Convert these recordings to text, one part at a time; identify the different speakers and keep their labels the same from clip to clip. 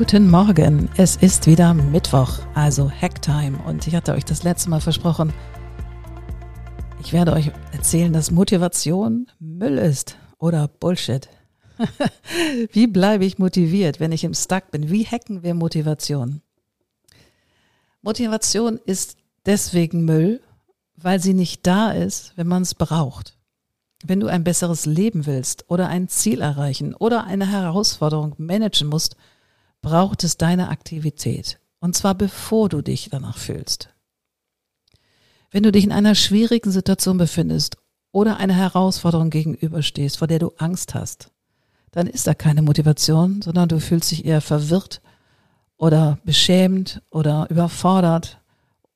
Speaker 1: Guten Morgen, es ist wieder Mittwoch, also Hacktime und ich hatte euch das letzte Mal versprochen, ich werde euch erzählen, dass Motivation Müll ist oder Bullshit. Wie bleibe ich motiviert, wenn ich im Stuck bin? Wie hacken wir Motivation? Motivation ist deswegen Müll, weil sie nicht da ist, wenn man es braucht. Wenn du ein besseres Leben willst oder ein Ziel erreichen oder eine Herausforderung managen musst, braucht es deine Aktivität. Und zwar bevor du dich danach fühlst. Wenn du dich in einer schwierigen Situation befindest oder einer Herausforderung gegenüberstehst, vor der du Angst hast, dann ist da keine Motivation, sondern du fühlst dich eher verwirrt oder beschämt oder überfordert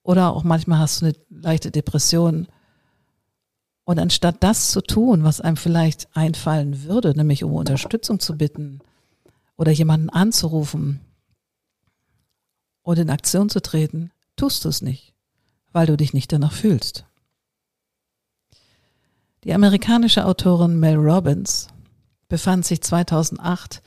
Speaker 1: oder auch manchmal hast du eine leichte Depression. Und anstatt das zu tun, was einem vielleicht einfallen würde, nämlich um Unterstützung zu bitten oder jemanden anzurufen oder in Aktion zu treten, tust du es nicht, weil du dich nicht danach fühlst. Die amerikanische Autorin Mel Robbins befand sich 2008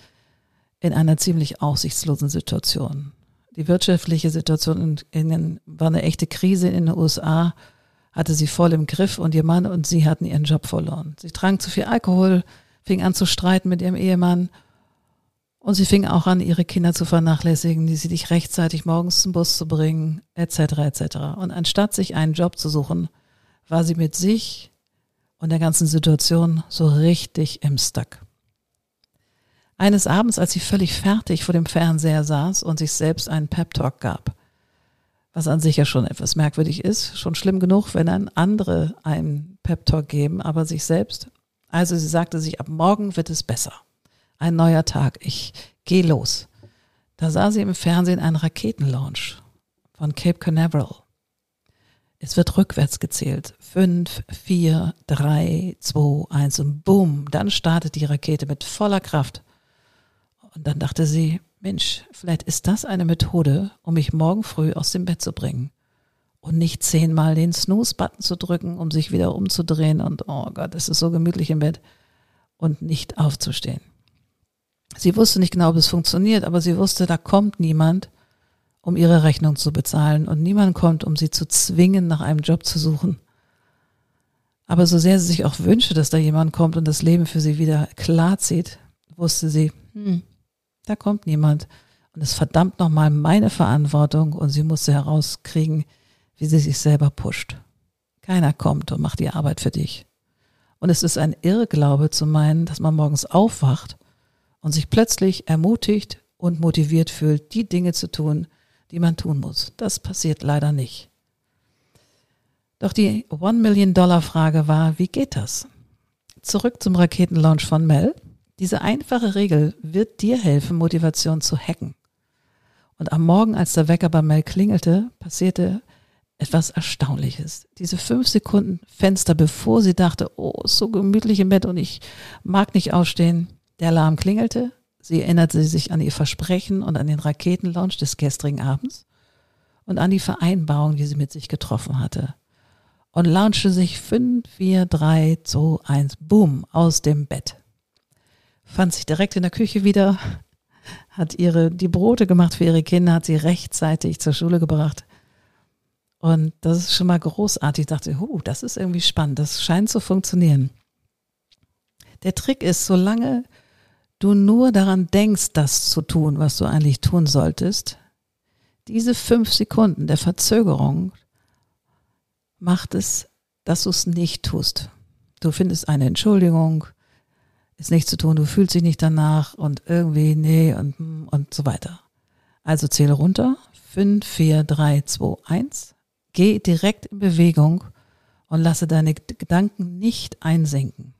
Speaker 1: in einer ziemlich aussichtslosen Situation. Die wirtschaftliche Situation in, in, war eine echte Krise in den USA, hatte sie voll im Griff und ihr Mann und sie hatten ihren Job verloren. Sie trank zu viel Alkohol, fing an zu streiten mit ihrem Ehemann und sie fing auch an, ihre Kinder zu vernachlässigen, die sie nicht rechtzeitig morgens zum Bus zu bringen, etc. etc. Und anstatt sich einen Job zu suchen, war sie mit sich und der ganzen Situation so richtig im Stuck. Eines Abends, als sie völlig fertig vor dem Fernseher saß und sich selbst einen Pep-Talk gab, was an sich ja schon etwas merkwürdig ist, schon schlimm genug, wenn dann andere einen Pep-Talk geben, aber sich selbst. Also sie sagte sich, ab morgen wird es besser. Ein neuer Tag, ich gehe los. Da sah sie im Fernsehen einen Raketenlaunch von Cape Canaveral. Es wird rückwärts gezählt. Fünf, vier, drei, zwei, eins und boom, dann startet die Rakete mit voller Kraft. Und dann dachte sie, Mensch, vielleicht ist das eine Methode, um mich morgen früh aus dem Bett zu bringen. Und nicht zehnmal den Snooze-Button zu drücken, um sich wieder umzudrehen und, oh Gott, es ist so gemütlich im Bett. Und nicht aufzustehen. Sie wusste nicht genau, ob es funktioniert, aber sie wusste, da kommt niemand, um ihre Rechnung zu bezahlen. Und niemand kommt, um sie zu zwingen, nach einem Job zu suchen. Aber so sehr sie sich auch wünschte, dass da jemand kommt und das Leben für sie wieder klar zieht, wusste sie, hm, da kommt niemand. Und es verdammt nochmal meine Verantwortung und sie musste herauskriegen, wie sie sich selber pusht. Keiner kommt und macht die Arbeit für dich. Und es ist ein Irrglaube zu meinen, dass man morgens aufwacht und sich plötzlich ermutigt und motiviert fühlt, die Dinge zu tun, die man tun muss. Das passiert leider nicht. Doch die One Million Dollar Frage war, wie geht das? Zurück zum Raketenlaunch von Mel. Diese einfache Regel wird dir helfen, Motivation zu hacken. Und am Morgen, als der Wecker bei Mel klingelte, passierte etwas Erstaunliches. Diese fünf Sekunden Fenster, bevor sie dachte, oh, so gemütlich im Bett und ich mag nicht ausstehen. Der Alarm klingelte. Sie erinnerte sich an ihr Versprechen und an den Raketenlaunch des gestrigen Abends und an die Vereinbarung, die sie mit sich getroffen hatte. Und launchte sich fünf, vier, drei, zwei, eins, boom, aus dem Bett fand sich direkt in der Küche wieder, hat ihre, die Brote gemacht für ihre Kinder, hat sie rechtzeitig zur Schule gebracht. Und das ist schon mal großartig. Ich dachte, huh, das ist irgendwie spannend. Das scheint zu funktionieren. Der Trick ist, solange du nur daran denkst, das zu tun, was du eigentlich tun solltest, diese fünf Sekunden der Verzögerung macht es, dass du es nicht tust. Du findest eine Entschuldigung, ist nichts zu tun, du fühlst dich nicht danach und irgendwie, nee, und, und so weiter. Also zähle runter. 5, 4, 3, 2, 1. Geh direkt in Bewegung und lasse deine Gedanken nicht einsenken.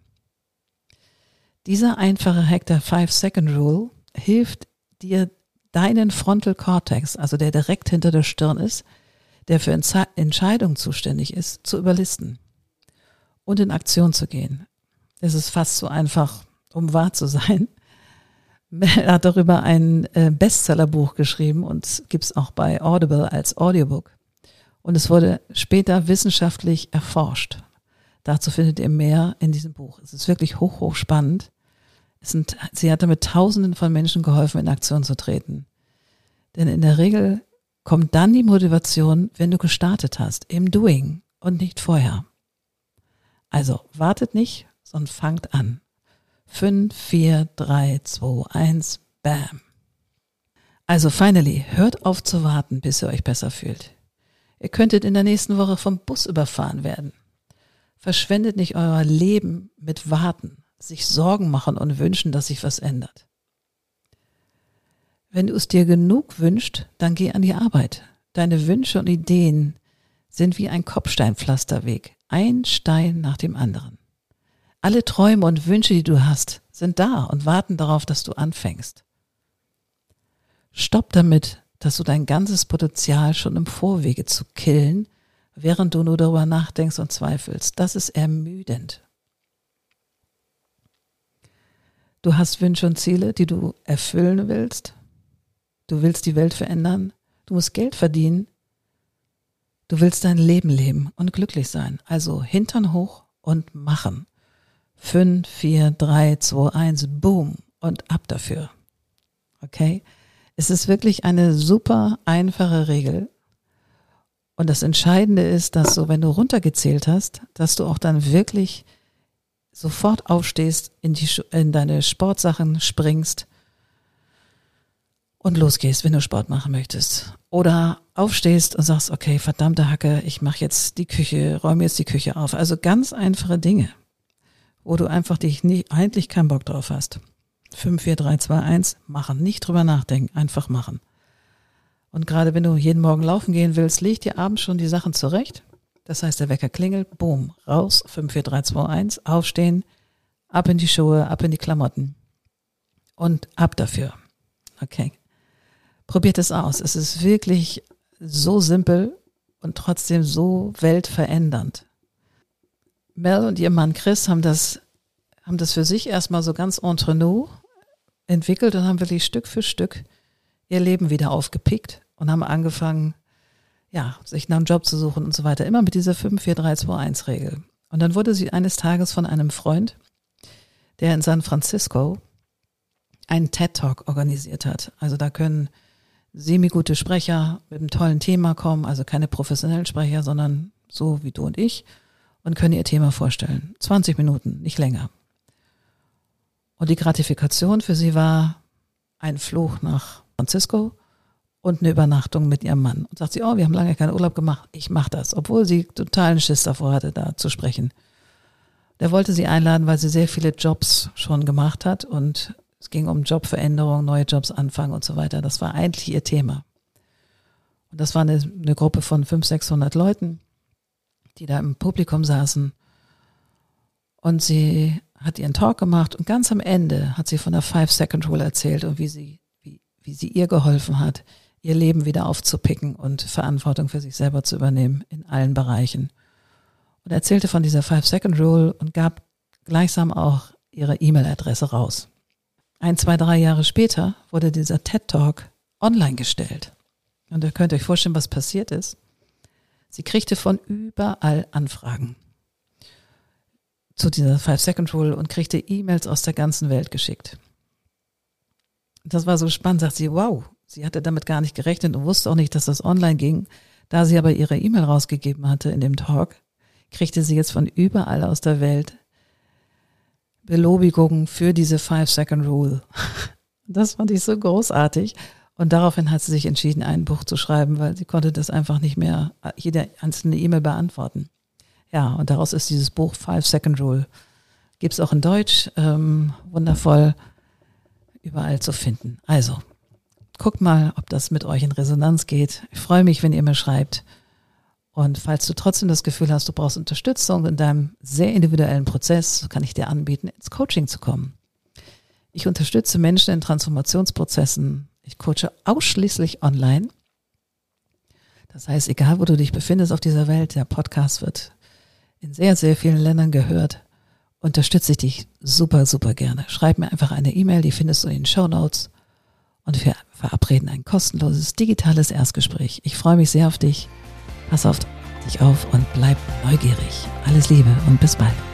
Speaker 1: Dieser einfache Hack der 5-Second-Rule hilft dir, deinen Frontal Cortex, also der direkt hinter der Stirn ist, der für Entscheidungen zuständig ist, zu überlisten und in Aktion zu gehen. Es ist fast so einfach, um wahr zu sein. Er hat darüber ein äh, Bestsellerbuch geschrieben und gibt es auch bei Audible als Audiobook. Und es wurde später wissenschaftlich erforscht. Dazu findet ihr mehr in diesem Buch. Es ist wirklich hoch, hoch spannend. Sind, sie hat damit Tausenden von Menschen geholfen, in Aktion zu treten. Denn in der Regel kommt dann die Motivation, wenn du gestartet hast, im Doing und nicht vorher. Also wartet nicht, sondern fangt an. 5, 4, 3, 2, 1, bam. Also finally, hört auf zu warten, bis ihr euch besser fühlt. Ihr könntet in der nächsten Woche vom Bus überfahren werden. Verschwendet nicht euer Leben mit Warten, sich Sorgen machen und wünschen, dass sich was ändert. Wenn du es dir genug wünscht, dann geh an die Arbeit. Deine Wünsche und Ideen sind wie ein Kopfsteinpflasterweg, ein Stein nach dem anderen. Alle Träume und Wünsche, die du hast, sind da und warten darauf, dass du anfängst. Stopp damit, dass du dein ganzes Potenzial schon im Vorwege zu killen, während du nur darüber nachdenkst und zweifelst. Das ist ermüdend. Du hast Wünsche und Ziele, die du erfüllen willst. Du willst die Welt verändern. Du musst Geld verdienen. Du willst dein Leben leben und glücklich sein. Also Hintern hoch und machen. 5, 4, 3, 2, 1, boom und ab dafür. Okay? Es ist wirklich eine super einfache Regel. Und das Entscheidende ist, dass so, wenn du runtergezählt hast, dass du auch dann wirklich sofort aufstehst, in, die, in deine Sportsachen springst und losgehst, wenn du Sport machen möchtest. Oder aufstehst und sagst, okay, verdammte Hacke, ich mache jetzt die Küche, räume jetzt die Küche auf. Also ganz einfache Dinge, wo du einfach dich nicht, eigentlich keinen Bock drauf hast. 5, 4, 3, 2, 1, machen. Nicht drüber nachdenken, einfach machen. Und gerade wenn du jeden Morgen laufen gehen willst, leg dir abends schon die Sachen zurecht. Das heißt, der Wecker klingelt, boom, raus, 5, 4, 3, 2, 1, aufstehen, ab in die Schuhe, ab in die Klamotten. Und ab dafür. Okay. Probiert es aus. Es ist wirklich so simpel und trotzdem so weltverändernd. Mel und ihr Mann Chris haben das, haben das für sich erstmal so ganz entre nous entwickelt und haben wirklich Stück für Stück ihr Leben wieder aufgepickt und haben angefangen, ja, sich nach einem Job zu suchen und so weiter. Immer mit dieser 54321-Regel. Und dann wurde sie eines Tages von einem Freund, der in San Francisco einen TED-Talk organisiert hat. Also da können semi-gute Sprecher mit einem tollen Thema kommen, also keine professionellen Sprecher, sondern so wie du und ich und können ihr Thema vorstellen. 20 Minuten, nicht länger. Und die Gratifikation für sie war ein Fluch nach Francisco und eine Übernachtung mit ihrem Mann. Und sagt sie, oh, wir haben lange keinen Urlaub gemacht, ich mache das, obwohl sie totalen Schiss davor hatte, da zu sprechen. Der wollte sie einladen, weil sie sehr viele Jobs schon gemacht hat und es ging um Jobveränderung, neue Jobs anfangen und so weiter. Das war eigentlich ihr Thema. Und das war eine, eine Gruppe von 500, 600 Leuten, die da im Publikum saßen. Und sie hat ihren Talk gemacht und ganz am Ende hat sie von der Five-Second-Rule erzählt und wie sie, wie, wie sie ihr geholfen hat, ihr Leben wieder aufzupicken und Verantwortung für sich selber zu übernehmen in allen Bereichen. Und erzählte von dieser Five-Second-Rule und gab gleichsam auch ihre E-Mail-Adresse raus. Ein, zwei, drei Jahre später wurde dieser TED-Talk online gestellt. Und ihr könnt euch vorstellen, was passiert ist. Sie kriegte von überall Anfragen zu dieser Five-Second-Rule und kriegte E-Mails aus der ganzen Welt geschickt. Das war so spannend, sagt sie, wow, sie hatte damit gar nicht gerechnet und wusste auch nicht, dass das online ging. Da sie aber ihre E-Mail rausgegeben hatte in dem Talk, kriegte sie jetzt von überall aus der Welt Belobigungen für diese Five-Second-Rule. Das fand ich so großartig. Und daraufhin hat sie sich entschieden, ein Buch zu schreiben, weil sie konnte das einfach nicht mehr jede einzelne E-Mail beantworten. Ja, und daraus ist dieses Buch Five Second Rule. Gibt es auch in Deutsch, ähm, wundervoll überall zu finden. Also, guckt mal, ob das mit euch in Resonanz geht. Ich freue mich, wenn ihr mir schreibt. Und falls du trotzdem das Gefühl hast, du brauchst Unterstützung in deinem sehr individuellen Prozess, kann ich dir anbieten, ins Coaching zu kommen. Ich unterstütze Menschen in Transformationsprozessen. Ich coache ausschließlich online. Das heißt, egal wo du dich befindest auf dieser Welt, der Podcast wird in sehr, sehr vielen Ländern gehört, unterstütze ich dich super, super gerne. Schreib mir einfach eine E-Mail, die findest du in den Show Notes und wir verabreden ein kostenloses digitales Erstgespräch. Ich freue mich sehr auf dich. Pass auf dich auf und bleib neugierig. Alles Liebe und bis bald.